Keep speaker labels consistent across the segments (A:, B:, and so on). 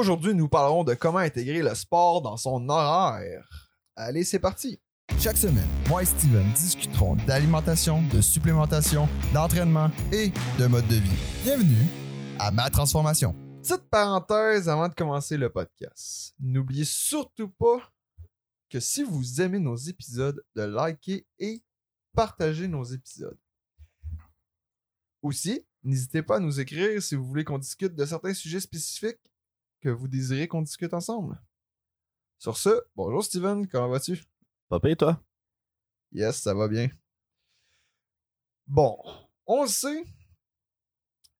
A: Aujourd'hui, nous parlerons de comment intégrer le sport dans son horaire. Allez, c'est parti! Chaque semaine, moi et Steven discuterons d'alimentation, de supplémentation, d'entraînement et de mode de vie. Bienvenue à Ma Transformation. Petite parenthèse avant de commencer le podcast. N'oubliez surtout pas que si vous aimez nos épisodes, de liker et partager nos épisodes. Aussi, n'hésitez pas à nous écrire si vous voulez qu'on discute de certains sujets spécifiques que vous désirez qu'on discute ensemble. Sur ce, bonjour Steven, comment vas-tu?
B: Papa et toi?
A: Yes, ça va bien. Bon, on le sait,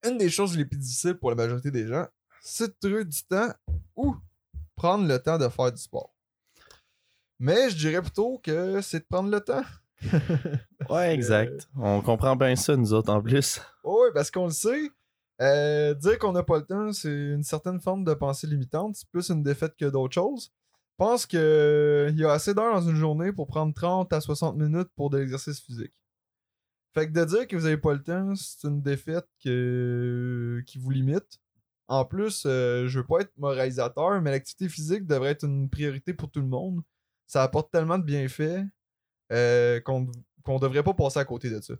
A: une des choses les plus difficiles pour la majorité des gens, c'est de trouver du temps ou prendre le temps de faire du sport. Mais je dirais plutôt que c'est de prendre le temps.
B: ouais, exact. On comprend bien ça, nous autres, en plus.
A: Oui, parce qu'on le sait. Euh, dire qu'on n'a pas le temps, c'est une certaine forme de pensée limitante. C'est plus une défaite que d'autres choses. Je pense qu'il y a assez d'heures dans une journée pour prendre 30 à 60 minutes pour de l'exercice physique. Fait que de dire que vous n'avez pas le temps, c'est une défaite qui vous limite. En plus, euh, je veux pas être moralisateur, mais l'activité physique devrait être une priorité pour tout le monde. Ça apporte tellement de bienfaits euh, qu'on qu'on devrait pas passer à côté de ça.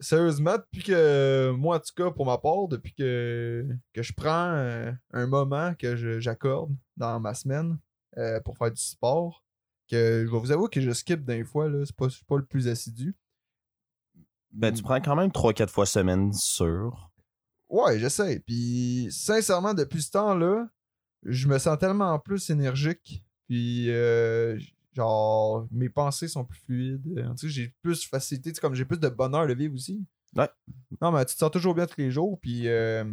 A: Sérieusement, depuis que moi, en tout cas, pour ma part, depuis que, que je prends euh, un moment que j'accorde dans ma semaine euh, pour faire du sport, que je vais vous avouer que je skip d'un fois, là, c'est pas, pas le plus assidu.
B: Ben, tu prends quand même 3-4 fois semaine sûr.
A: Ouais, j'essaie. Puis, sincèrement, depuis ce temps-là, je me sens tellement plus énergique. Puis, euh, genre, mes pensées sont plus fluides. Euh, j'ai plus de facilité, comme j'ai plus de bonheur de vivre aussi.
B: Ouais.
A: Non, mais tu te sens toujours bien tous les jours, puis euh,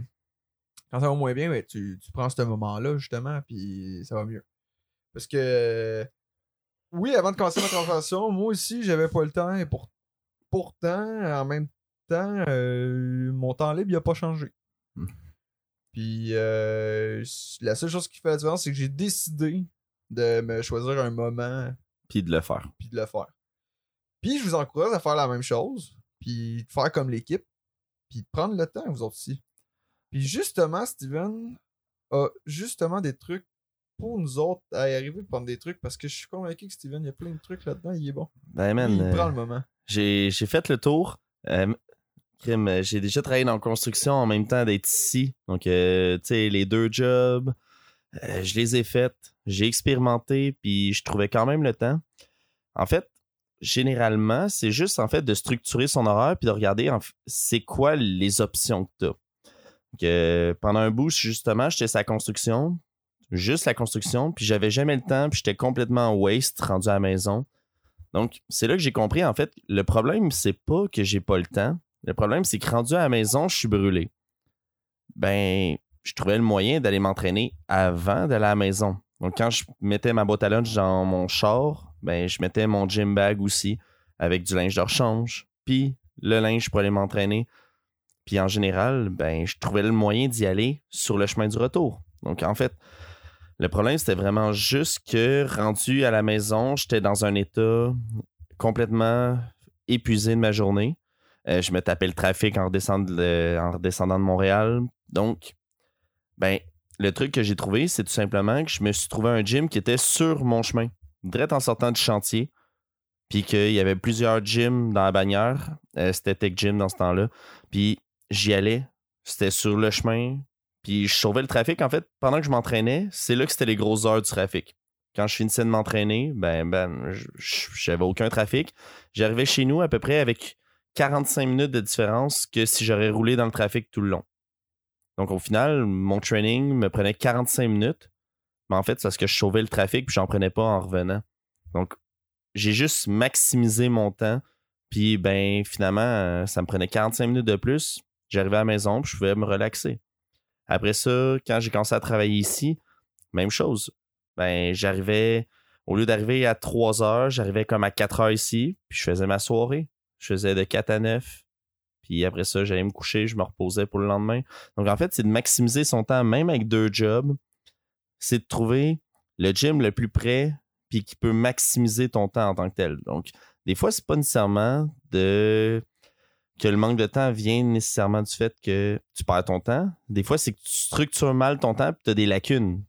A: quand ça va moins bien, ben, tu, tu prends ce moment-là, justement, puis ça va mieux. Parce que, oui, avant de commencer ma conversation, moi aussi, j'avais pas le temps, et pour, pourtant, en même temps, euh, mon temps libre, il a pas changé. Hmm. Puis, la seule chose qui fait la différence, c'est que j'ai décidé de me choisir un moment.
B: Puis de le faire.
A: Puis de le faire. Puis je vous encourage à faire la même chose. Puis de faire comme l'équipe. Puis de prendre le temps, vous aussi. Puis justement, Steven a justement des trucs pour nous autres à y arriver prendre des trucs parce que je suis convaincu que Steven, il y a plein de trucs là-dedans, il est bon.
B: Ben man,
A: il prend le moment.
B: J'ai fait le tour. Euh, j'ai déjà travaillé dans la construction en même temps d'être ici. Donc, euh, tu sais, les deux jobs, euh, je les ai faites, j'ai expérimenté, puis je trouvais quand même le temps. En fait, généralement, c'est juste en fait de structurer son horaire puis de regarder c'est quoi les options que tu as. pendant un bout, justement, j'étais sa construction, juste la construction, puis j'avais jamais le temps, puis j'étais complètement waste rendu à la maison. Donc, c'est là que j'ai compris, en fait, le problème, c'est pas que j'ai pas le temps. Le problème, c'est que rendu à la maison, je suis brûlé. Ben, je trouvais le moyen d'aller m'entraîner avant à la maison. Donc, quand je mettais ma boîte à lunch dans mon char, ben, je mettais mon gym bag aussi avec du linge de rechange, puis le linge pour aller m'entraîner. Puis en général, ben, je trouvais le moyen d'y aller sur le chemin du retour. Donc, en fait, le problème, c'était vraiment juste que rendu à la maison, j'étais dans un état complètement épuisé de ma journée. Euh, je me tapais le trafic en redescendant de, en redescendant de Montréal. Donc, ben, le truc que j'ai trouvé, c'est tout simplement que je me suis trouvé un gym qui était sur mon chemin, direct en sortant du chantier. Puis qu'il y avait plusieurs gyms dans la bannière. Euh, c'était Tech Gym dans ce temps-là. Puis j'y allais. C'était sur le chemin. Puis je sauvais le trafic. En fait, pendant que je m'entraînais, c'est là que c'était les grosses heures du trafic. Quand je finissais de m'entraîner, ben, ben, j'avais aucun trafic. J'arrivais chez nous à peu près avec 45 minutes de différence que si j'aurais roulé dans le trafic tout le long. Donc, au final, mon training me prenait 45 minutes. Mais en fait, c'est parce que je sauvais le trafic puis j'en prenais pas en revenant. Donc, j'ai juste maximisé mon temps. Puis, ben, finalement, euh, ça me prenait 45 minutes de plus. J'arrivais à la maison puis je pouvais me relaxer. Après ça, quand j'ai commencé à travailler ici, même chose. Ben, j'arrivais, au lieu d'arriver à 3 heures, j'arrivais comme à 4 heures ici, puis je faisais ma soirée. Je faisais de 4 à 9, puis après ça, j'allais me coucher, je me reposais pour le lendemain. Donc en fait, c'est de maximiser son temps, même avec deux jobs. C'est de trouver le gym le plus près, puis qui peut maximiser ton temps en tant que tel. Donc, des fois, c'est pas nécessairement de que le manque de temps vient nécessairement du fait que tu perds ton temps. Des fois, c'est que tu structures mal ton temps et tu as des lacunes.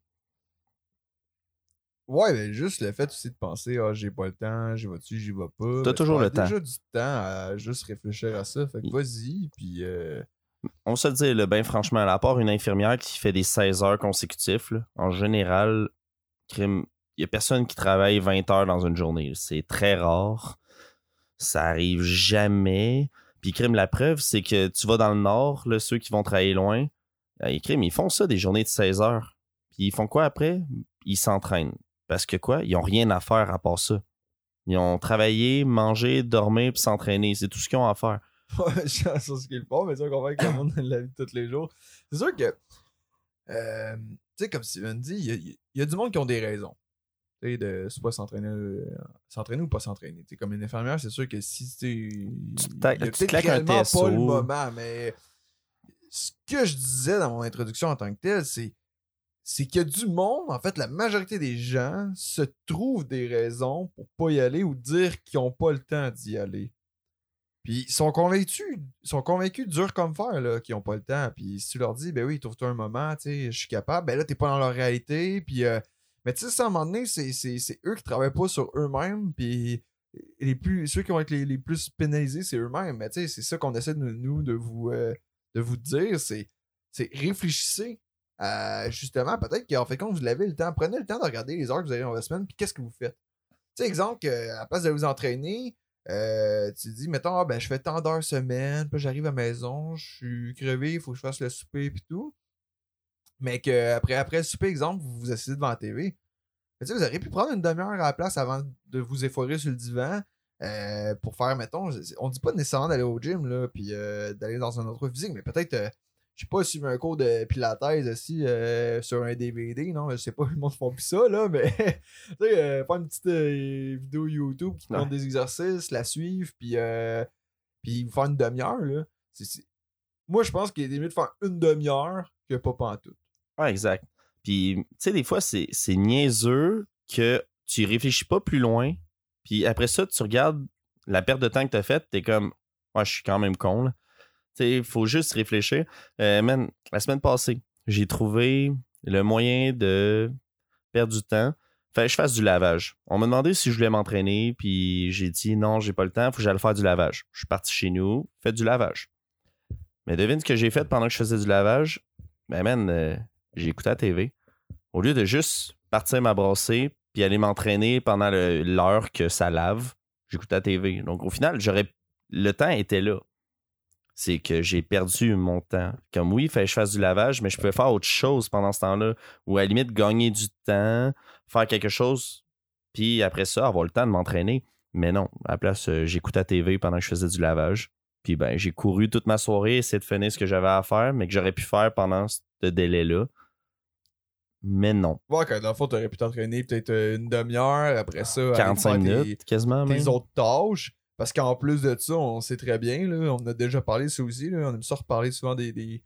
A: Ouais, mais juste le fait aussi de penser, ah, j'ai pas le temps, j'y vais-tu, j'y vais pas.
B: T'as
A: Ben,
B: toujours le temps.
A: déjà du temps à juste réfléchir à ça. Fait que vas-y, puis euh,
B: On se le dit, là, ben franchement, à part une infirmière qui fait des 16 heures consécutifs, là, en général, crime, il y a personne qui travaille 20 heures dans une journée. C'est très rare. Ça arrive jamais. Puis crime, la preuve, c'est que tu vas dans le nord, là, ceux qui vont travailler loin, euh, crime, ils font ça des journées de 16 heures. Puis ils font quoi après? Ils s'entraînent. Parce que quoi? Ils ont rien à faire à part ça. Ils ont travaillé, mangé, dormi, puis s'entraîner. C'est tout ce qu'ils ont à faire.
A: Je sais ce qu'ils font, mais ça, qu'on fait que le monde la vie de tous les jours. C'est sûr que, euh, tu sais, comme Steven dit, il y a, il y a du monde qui ont des raisons. Tu sais, de soit s'entraîner euh, s'entraîner ou pas s'entraîner. Tu sais, comme une infirmière, c'est sûr que si tu
B: Tu
A: peut-être
B: claques un
A: réellement
B: TSO.
A: pas le moment, mais ce que je disais dans mon introduction en tant que tel, c'est c'est a du monde, en fait, la majorité des gens se trouvent des raisons pour pas y aller ou dire qu'ils ont pas le temps d'y aller. Puis ils sont convaincus, sont convaincus dur comme fer, là, qu'ils ont pas le temps. Puis si tu leur dis, ben oui, trouve-toi un moment, tu sais, je suis capable, ben là, t'es pas dans leur réalité. Puis, euh, mais tu sais, à un moment donné, c'est, c'est, c'est eux qui travaillent pas sur eux-mêmes. Puis les plus, ceux qui vont être les, plus pénalisés, c'est eux-mêmes. Mais tu sais, c'est ça qu'on essaie de nous, de vous, euh, de vous dire, c'est, c'est réfléchissez à, justement, peut-être qu'en fait, quand vous l'avez le temps, prenez le temps de regarder les heures que vous avez dans la semaine, puis qu'est-ce que vous faites? Tu sais, exemple, que, à la place de vous entraîner, euh, tu dis, mettons, ah, ben, je fais tant d'heures semaine, puis j'arrive à la maison, je suis crevé, il faut que je fasse le souper, puis tout. Mais que après, le souper, exemple, vous vous asseyez devant la TV. Mais vous auriez pu prendre une demi-heure à la place avant de vous effoirer sur le divan euh, pour faire, mettons, on dit pas nécessairement d'aller au gym, là, puis euh, d'aller dans un autre physique, mais peut-être, sais pas, suivre un cours de pilates aussi euh, sur un DVD, non, je sais pas, le monde font plus ça, là, mais tu sais, euh, faire une petite euh, vidéo YouTube qui
B: Ouais.
A: montre des exercices, la suivre, puis puis faire une demi-heure, là. Moi, je pense qu'il est mieux de faire une demi-heure que pas pantoute.
B: Ouais, exact. Puis, tu sais, des fois, c'est c'est niaiseux que tu réfléchis pas plus loin. Puis après ça, tu regardes la perte de temps que tu as faite, tu es comme, ouais, je suis quand même con. là. Il faut juste réfléchir. Euh, la semaine passée, j'ai trouvé le moyen de perdre du temps. Fait que je fasse du lavage. On m'a demandé si je voulais m'entraîner, puis j'ai dit non, j'ai pas le temps, faut que j'aille faire du lavage. Je suis parti chez nous, fait du lavage. Mais devine ce que j'ai fait pendant que je faisais du lavage? Ben, man, euh, j'ai écouté la TV. Au lieu de juste partir m'abrasser puis aller m'entraîner pendant l'heure que ça lave, j'écoutais la TV. Donc, au final, j'aurais le temps était là. C'est que j'ai perdu mon temps. Comme oui, il fallait que je fasse du lavage, mais je pouvais faire autre chose pendant ce temps-là. Ou à la limite, gagner du temps, faire quelque chose, puis après ça, avoir le temps de m'entraîner. Mais non, à la place, euh, j'écoutais la TV pendant que je faisais du lavage. Puis ben, j'ai couru toute ma soirée, essayé de finir ce que j'avais à faire, mais que j'aurais pu faire pendant ce délai-là. Mais non.
A: Ouais, quand dans le fond, t'aurais pu t'entraîner peut-être euh, une demi-heure, après ça, aller
B: 45
A: faire tes-
B: minutes, quasiment.
A: tes
B: même.
A: autres tâches. Parce qu'en plus de ça, on sait très bien, là, on a déjà parlé de ça aussi, là, on aime ça reparler souvent des, des,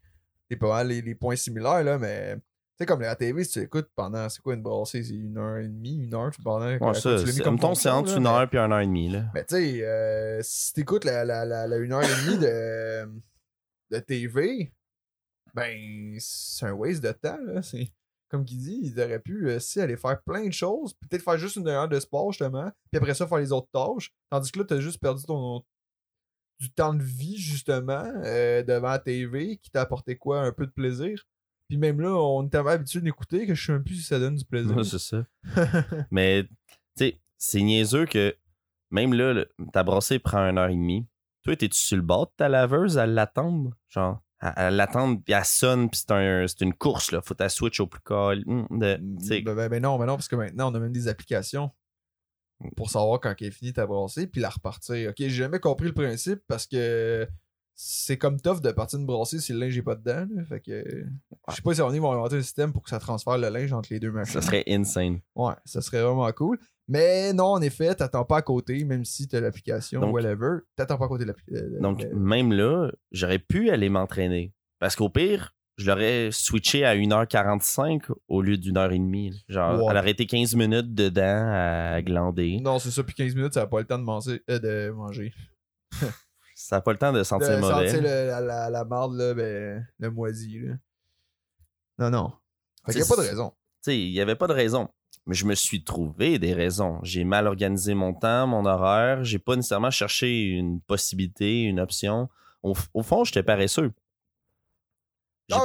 A: des, pas mal les, les points similaires, là, mais tu sais, comme la TV, si tu écoutes pendant, c'est quoi une brassée, c'est une heure et demie, une heure, tu pendant
B: Ouais, ça,
A: tu comme
B: mettons, c'est entre une heure et une heure et demie. Là.
A: Mais tu sais, euh, si t'écoutes la, la, la, la une heure et demie de, de TV, ben, c'est un waste de temps, là. C'est, comme qu'il dit, ils auraient pu, euh, si, aller faire plein de choses, peut-être faire juste une heure de sport, justement, puis après ça, faire les autres tâches. Tandis que là, t'as juste perdu ton du temps de vie, justement, euh, devant la TV, qui t'a apporté quoi? Un peu de plaisir? Puis même là, on est tellement habitué d'écouter que je sais même plus si ça donne du plaisir.
B: Ouais, c'est ça. Mais, tu sais, c'est niaiseux que même là, le- ta brassée prend une heure et demie. Toi, t'es-tu sur le bord de ta laveuse à l'attendre? Genre, l'attendre, puis elle sonne, puis c'est un, c'est une course, là. Faut ta switch au plus calme. Hum, de- sais,
A: Ben, ben, ben non, ben non, parce que maintenant, on a même des applications pour savoir quand elle est finie ta brassée, puis la repartir. Ok, j'ai jamais compris le principe parce que c'est comme tough de partir une brassée si le linge est pas dedans. là. Fait que je sais pas si on est vont inventer un système pour que ça transfère le linge entre les deux machines.
B: ça serait insane.
A: Ouais, ça serait vraiment cool. Mais non, en effet, t'attends pas à côté, même si t'as l'application,
B: Donc-
A: whatever, t'attends pas à côté de l'application.
B: Donc, même là, j'aurais pu aller m'entraîner. Parce qu'au pire, je l'aurais switché à 1h45 au lieu d'une heure et demie. Genre,
A: Ouais.
B: elle aurait été 15 minutes dedans à glander.
A: Non, c'est ça, puis 15 minutes, ça n'a pas le temps de manger. euh, de manger.
B: Ça n'a pas le temps de sentir
A: de
B: mauvais.
A: sentir le- la, la, la marde, là, ben, le moisi. Là. Non, non. Fait qu'il n'y a pas de raison.
B: Tu sais, il n'y avait pas de raison. Mais je me suis trouvé des raisons. J'ai mal organisé mon temps, mon horaire. J'ai pas nécessairement cherché une possibilité, une option. Au, au fond, j'étais paresseux.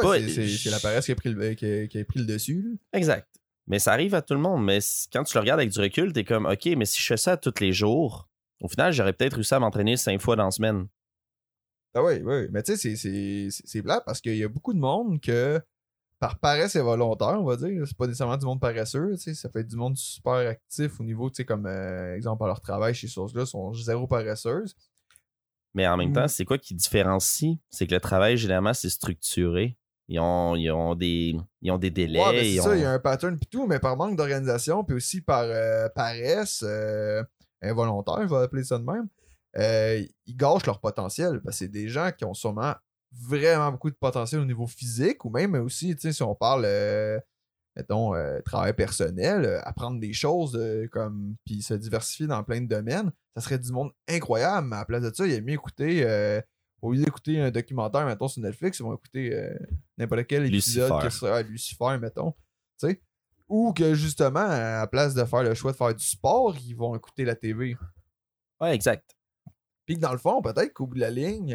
B: Pas-
A: c'est- la paresse qui a pris le, qui a, qui a pris le dessus. là.
B: Exact. Mais ça arrive à tout le monde. Mais quand tu le regardes avec du recul, t'es comme, OK, mais si je fais ça tous les jours, au final, j'aurais peut-être réussi à m'entraîner cinq fois dans la semaine.
A: Ah oui, oui. Mais tu sais, c'est- c'est- c'est c'est plat parce qu'il y a beaucoup de monde que, par paresse involontaire, on va dire, c'est pas nécessairement du monde paresseux, tu sais, ça peut être du monde super actif au niveau, tu sais, comme euh, exemple, à leur travail chez Source-là, sont zéro paresseuses.
B: Mais en même
A: Mm.
B: temps, c'est quoi qui différencie? C'est que le travail, généralement, c'est structuré. Ils ont, ils ont, des, ils ont des délais.
A: Ouais, ben, c'est ça,
B: ont-
A: il y a un pattern pis tout, mais par manque d'organisation, puis aussi par euh, paresse euh, involontaire, je vais appeler ça de même, euh, ils gâchent leur potentiel. Parce que c'est des gens qui ont sûrement vraiment beaucoup de potentiel au niveau physique, ou même aussi, tu sais, si on parle, euh, mettons, euh, travail personnel, euh, apprendre des choses, comme, puis se diversifier dans plein de domaines, ça serait du monde incroyable, mais à la place de ça, il a mieux écouter, au lieu d'écouter un documentaire, mettons, sur Netflix, ils vont écouter n'importe quel épisode
B: Lucifer.
A: que ce soit Lucifer, mettons, tu sais. Ou que justement, à la place de faire le choix de faire du sport, ils vont écouter la TV.
B: Ouais, exact.
A: Puis que dans le fond, peut-être qu'au bout de la ligne,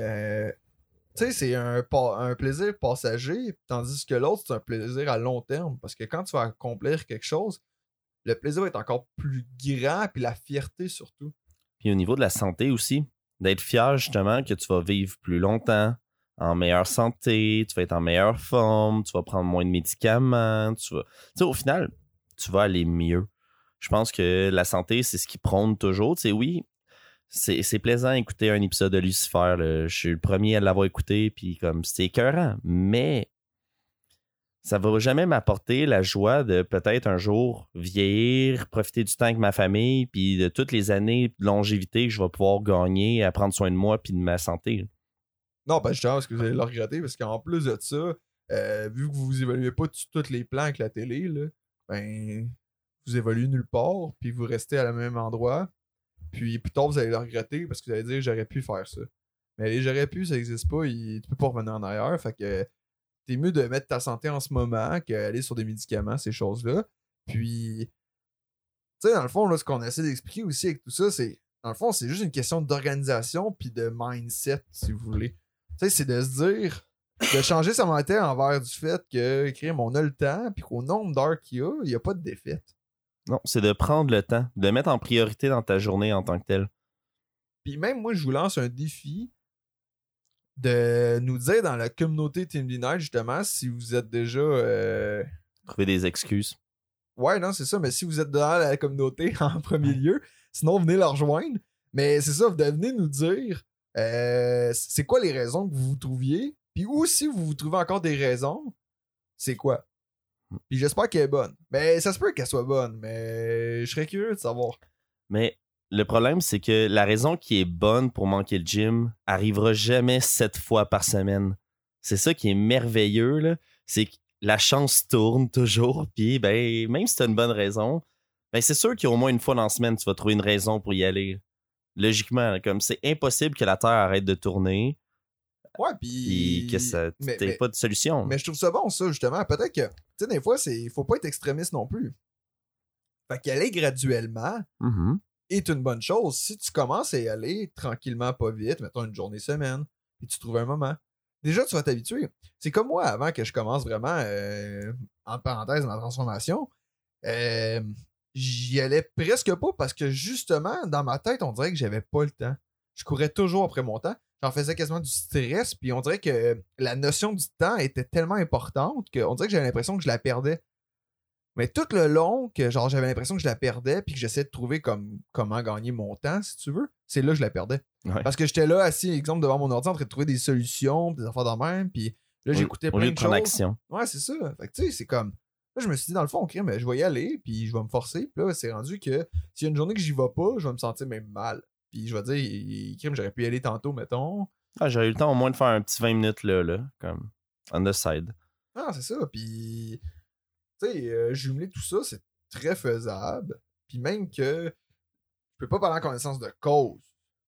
A: tu sais, c'est un, plaisir passager, tandis que l'autre, c'est un plaisir à long terme. Parce que quand tu vas accomplir quelque chose, le plaisir va être encore plus grand, puis la fierté surtout.
B: Puis au niveau de la santé aussi, d'être fier justement que tu vas vivre plus longtemps, en meilleure santé, tu vas être en meilleure forme, tu vas prendre moins de médicaments, tu vas. Tu sais, au final, tu vas aller mieux. Je pense que la santé, c'est ce qui prône toujours. Tu sais, oui, c'est plaisant d'écouter un épisode de Lucifer. Je suis le premier à l'avoir écouté, puis comme c'est écœurant. Mais ça va jamais m'apporter la joie de peut-être un jour vieillir, profiter du temps avec ma famille, puis de toutes les années de longévité que je vais pouvoir gagner à prendre soin de moi puis de ma santé.
A: Non, ben justement, parce que vous allez le regretter, parce qu'en plus de ça, euh, vu que vous évaluez pas tous les plans avec la télé, là, ben, vous évoluez nulle part, puis vous restez à le même endroit. Puis plus tard, vous allez le regretter parce que vous allez dire j'aurais pu faire ça. Mais j'aurais pu, ça n'existe pas, il- tu peux pas revenir en arrière. Fait que t'es mieux de mettre ta santé en ce moment qu'aller sur des médicaments, ces choses-là. Puis, tu sais, dans le fond, là, ce qu'on essaie d'expliquer aussi avec tout ça, c'est, dans le fond, c'est juste une question d'organisation puis de mindset, si vous voulez. Tu sais, c'est de se dire, de changer sa mentalité envers du fait que, crime, on a le temps, puis qu'au nombre d'heures qu'il y a, il n'y a pas de défaite.
B: Non, c'est de prendre le temps, de mettre en priorité dans ta journée en tant que telle.
A: Puis même moi, je vous lance un défi de nous dire dans la communauté Team Night, justement, si vous êtes déjà. euh,
B: Trouver des excuses.
A: Ouais, non, c'est ça, mais si vous êtes dans la communauté en premier lieu, sinon venez leur rejoindre. Mais c'est ça, vous venez nous dire euh, c'est quoi les raisons que vous vous trouviez, puis ou si vous vous trouvez encore des raisons, c'est quoi? Puis j'espère qu'elle est bonne. Mais ça se peut qu'elle soit bonne, mais je serais curieux de savoir.
B: Mais le problème, c'est que la raison qui est bonne pour manquer le gym arrivera jamais sept fois par semaine. C'est ça qui est merveilleux, là. C'est que la chance tourne toujours, puis ben, même si t'as une bonne raison, ben c'est sûr qu'il y a au moins une fois dans la semaine, tu vas trouver une raison pour y aller. Logiquement, comme c'est impossible que la Terre arrête de tourner,
A: Ouais,
B: puis que ça
A: mais-
B: t'aies
A: mais-
B: pas de solution.
A: Mais je trouve ça bon, ça, justement. Peut-être que, tu sais, des fois, c'est faut pas être extrémiste non plus. Fait qu'aller graduellement
B: Mhm.
A: est une bonne chose. Si tu commences à y aller tranquillement, pas vite, mettons une journée semaine, et tu trouves un moment, déjà, tu vas t'habituer. C'est comme moi, avant que je commence vraiment, euh, en parenthèse, ma transformation, euh, j'y allais presque pas parce que, justement, dans ma tête, on dirait que j'avais pas le temps. Je courais toujours après mon temps. J'en faisais quasiment du stress, puis on dirait que la notion du temps était tellement importante qu'on dirait que j'avais l'impression que je la perdais. Mais tout le long, que genre j'avais l'impression que je la perdais, puis que j'essayais de trouver comme, comment gagner mon temps, si tu veux, c'est là que je la perdais.
B: Ouais.
A: Parce que j'étais là assis, exemple, devant mon ordi en train de trouver des solutions, des affaires dans même, puis là j'écoutais plein
B: lieu
A: de
B: de prendre
A: choses.
B: action.
A: Ouais, c'est ça. Fait que tu sais, c'est comme. Là, je me suis dit, dans le fond, ok, mais je vais y aller, puis je vais me forcer. Puis là, c'est rendu que s'il y a une journée que j'y vais pas, je vais me sentir même mal. Puis je vais dire, il- crime, j'aurais pu y aller tantôt, mettons.
B: Ah, J'aurais eu le temps au moins de faire un petit 20 minutes là, là, comme on the side.
A: Ah, c'est ça. Puis, tu sais, euh, jumeler tout ça, c'est très faisable. Puis même que je peux pas parler en connaissance de cause.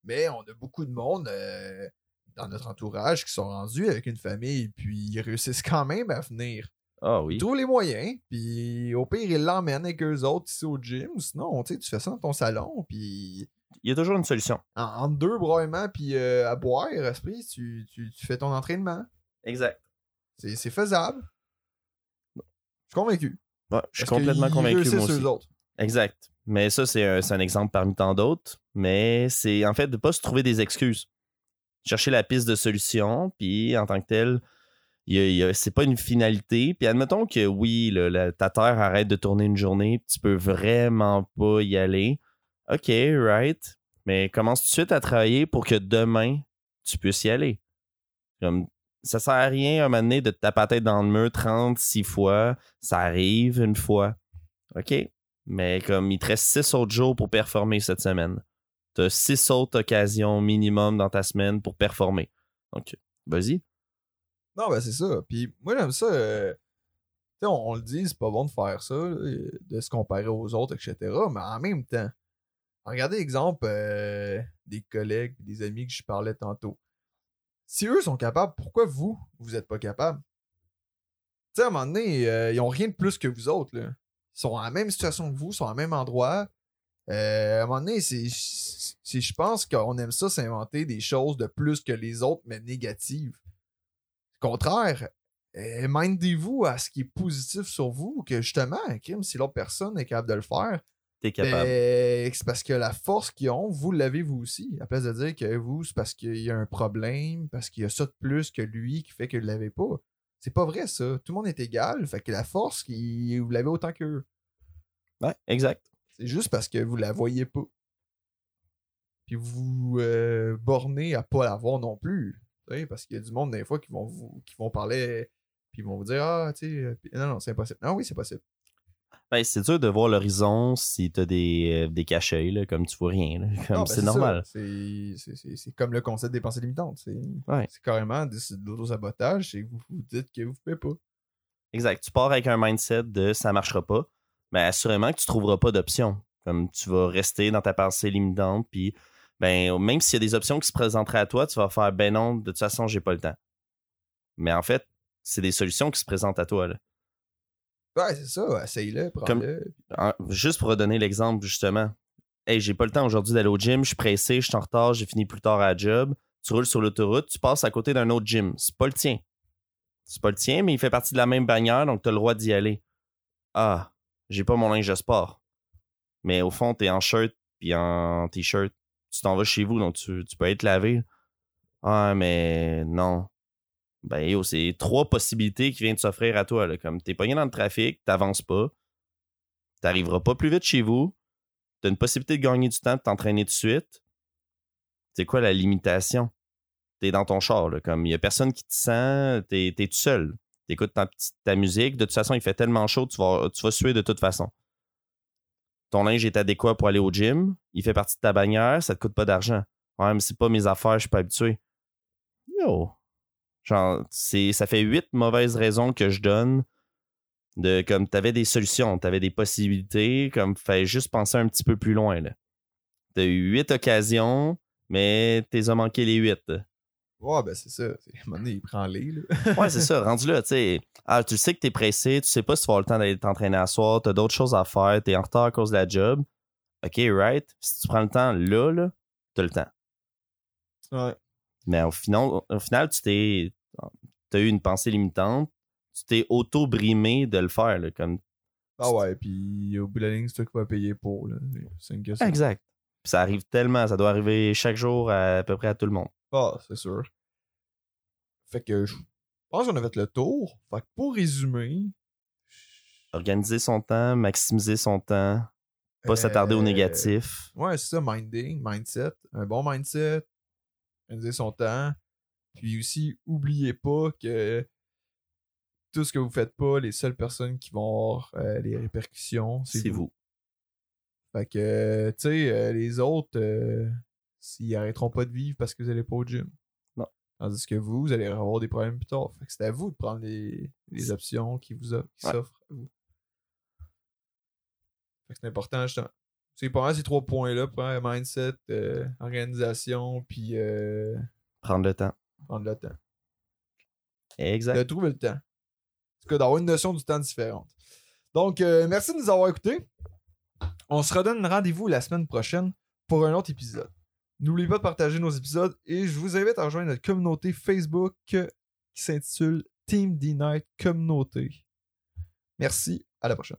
A: Mais on a beaucoup de monde euh, dans notre entourage qui sont rendus avec une famille, puis ils réussissent quand même à venir.
B: Ah oui.
A: Ils trouvent les moyens, puis au pire, ils l'emmènent avec eux autres ici au gym. Sinon, tu sais, tu fais ça dans ton salon, puis
B: Il y a toujours une solution.
A: en, entre deux broiements, puis euh, à boire, esprit, tu, tu, tu fais ton entraînement.
B: Exact.
A: C'est c'est faisable. Je suis convaincu.
B: Ouais, je suis
A: Parce
B: complètement convaincu, moi aussi.
A: autres.
B: Exact. Mais ça, c'est un, c'est un exemple parmi tant d'autres. Mais c'est en fait de pas se trouver des excuses. Chercher la piste de solution, puis en tant que tel, c'est pas une finalité. Puis admettons que oui, là, la- ta terre arrête de tourner une journée, tu peux vraiment pas y aller. OK, right. Mais commence tout de suite à travailler pour que demain, tu puisses y aller. Comme, ça sert à rien à un moment donné de te taper la tête dans le mur 36 fois. Ça arrive une fois. OK? Mais comme il te reste 6 autres jours pour performer cette semaine. Tu as 6 autres occasions minimum dans ta semaine pour performer. Donc, vas-y.
A: Non, ben c'est ça. Puis moi, j'aime ça. euh, on, on le dit, c'est pas bon de faire ça, de se comparer aux autres, etc. Mais en même temps, regardez l'exemple euh, des collègues, des amis que je parlais tantôt. Si eux sont capables, pourquoi vous, vous êtes pas capable? Tu sais, à un moment donné, euh, ils ont rien de plus que vous autres. Là. Ils sont dans la même situation que vous, sont au même endroit. Euh, à un moment donné, je pense qu'on aime ça s'inventer des choses de plus que les autres, mais négatives. Au contraire, euh, mindez-vous à ce qui est positif sur vous, que justement, crime, si l'autre personne est capable de le faire,
B: T'es capable.
A: ben, c'est parce que la force qu'ils ont, vous l'avez vous aussi. À place de dire que vous, c'est parce qu'il y a un problème, parce qu'il y a ça de plus que lui qui fait que vous l'avez pas. C'est pas vrai, ça. Tout le monde est égal. Fait que la force, il- vous l'avez autant qu'eux.
B: Ouais, exact.
A: C'est juste parce que vous la voyez pas. Puis vous euh, bornez à pas la voir non plus. Parce qu'il y a du monde, des fois, qui vont, vous, qui vont parler, puis ils vont vous dire Ah, tu sais, euh, non, non, c'est impossible. Non, oui, c'est possible.
B: Ben, c'est dur de voir l'horizon si t'as des, euh, des cachets, là, comme tu vois rien. là. Comme
A: Non, ben,
B: c'est
A: ça.
B: normal.
A: C'est- C'est c'est- c'est comme le concept des pensées limitantes. C'est
B: Ouais.
A: c'est carrément du- de l'auto-sabotage. C'est que vous vous dites que vous pouvez pas.
B: Exact. Tu pars avec un mindset de ça marchera pas, mais assurément que tu trouveras pas d'option. Comme tu vas rester dans ta pensée limitante, puis ben, même s'il y a des options qui se présenteraient à toi, tu vas faire ben non, de toute façon, j'ai pas le temps. Mais en fait, c'est des solutions qui se présentent à toi. Là.
A: Ouais, c'est ça. Essaye-le, prends-le.
B: En- juste pour redonner l'exemple, justement. Hey, j'ai pas le temps aujourd'hui d'aller au gym, je suis pressé, je suis en retard, j'ai fini plus tard à la job. Tu roules sur l'autoroute, tu passes à côté d'un autre gym. C'est pas le tien. C'est pas le tien, mais il fait partie de la même bannière, donc t'as le droit d'y aller. Ah, j'ai pas mon linge de sport. Mais au fond, t'es en shirt puis en t-shirt. Tu t'en vas chez vous, donc tu, tu peux être lavé. Ah, mais non. Ben, yo, c'est trois possibilités qui viennent de s'offrir à toi. Là. Comme t'es pogné dans le trafic, t'avances pas, t'arriveras pas plus vite chez vous, t'as une possibilité de gagner du temps, de t'entraîner tout de suite. C'est quoi la limitation? T'es dans ton char, comme il y a personne qui te sent, t'es, t'es tout seul. T'écoutes ta, ta musique, de toute façon, il fait tellement chaud, tu vas, tu suer de toute façon. Ton linge est adéquat pour aller au gym, il fait partie de ta bannière, ça te coûte pas d'argent. Ouais, mais c'est pas mes affaires, je suis pas habitué. Yo! Genre, c'est, ça fait huit mauvaises raisons que je donne de comme t'avais des solutions, t'avais des possibilités, comme fallait juste penser un petit peu plus loin. Là. T'as eu huit occasions, mais t'es as manqué les huit.
A: Ouais, ben c'est ça. À un moment donné, il prend les. Là.
B: Ouais, c'est ça, rendu là, tu sais. Ah, tu sais que t'es pressé, tu sais pas si tu vas avoir le temps d'aller t'entraîner à soir, t'as d'autres choses à faire, t'es en retard à cause de la job. OK, right. Si tu prends le temps là, là, t'as le temps.
A: Ouais.
B: Mais au final, au final tu t'es. T'as eu une pensée limitante, tu t'es auto-brimé de le faire, là, comme
A: Ah ouais, puis au bout de la ligne, c'est toi qui vas payer pour. là. C'est une question.
B: Exact. Ça arrive tellement, ça doit arriver chaque jour à, à peu près à tout le monde.
A: Ah, c'est sûr. Fait que je pense qu'on a fait le tour. Fait que pour résumer.
B: Organiser son temps, maximiser son temps, pas s'attarder au
A: euh,
B: négatif.
A: Ouais, c'est ça, minding, mindset. Un bon mindset. Organiser son temps. Puis aussi, oubliez pas que tout ce que vous faites pas, les seules personnes qui vont avoir euh, les répercussions, c'est vous.
B: vous.
A: Fait que, euh, tu sais, euh, les autres, euh, s'ils arrêteront pas de vivre parce que vous allez pas au gym.
B: Non.
A: Tandis que vous, vous allez avoir des problèmes plus tard. Fait que c'est à vous de prendre les, les options qui vous
B: Ouais.
A: s'offrent à vous. Fait que c'est important, justement. C'est pas mal ces trois points-là. Mindset, organisation, puis
B: Prendre le temps.
A: Prendre le temps.
B: Exact.
A: De trouver le temps. En tout cas, d'avoir une notion du temps différente. Donc, euh, merci de nous avoir écoutés. On se redonne rendez-vous la semaine prochaine pour un autre épisode. N'oubliez pas de partager nos épisodes et je vous invite à rejoindre notre communauté Facebook qui s'intitule Team D-Night Communauté. Merci, à la prochaine.